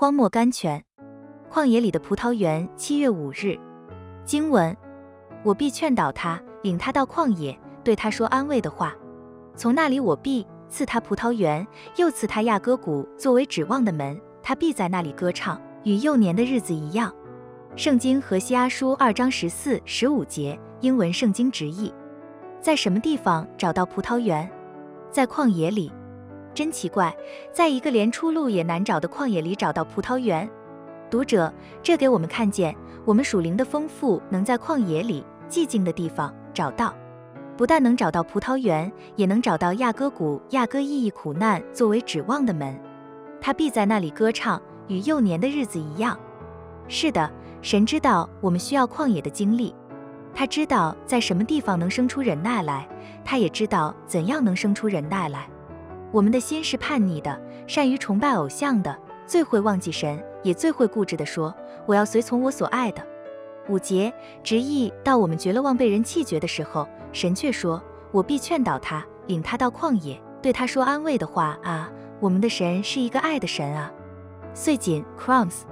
荒漠甘泉，旷野里的葡萄园。七月五日，经文：我必劝导他，领他到旷野，对他说安慰的话。从那里我必赐他葡萄园，又赐他亚戈谷作为指望的门，他必在那里歌唱，与幼年的日子一样。圣经何西阿书二章十四、十五节，英文圣经直译：在什么地方找到葡萄园？在旷野里。真奇怪，在一个连出路也难找的旷野里找到葡萄园。读者，这给我们看见，我们属灵的丰富能在旷野里寂静的地方找到。不但能找到葡萄园，也能找到亚戈谷。亚戈意义苦难作为指望的门，他必在那里歌唱，与幼年的日子一样。是的，神知道我们需要旷野的经历，他知道在什么地方能生出忍耐来，他也知道怎样能生出忍耐来。我们的心是叛逆的，善于崇拜偶像的，最会忘记神，也最会固执地说：“我要随从我所爱的。”五节执意到我们绝了望被人弃绝的时候，神却说：“我必劝导他，领他到旷野，对他说安慰的话啊！”我们的神是一个爱的神啊。碎锦 Crumbs。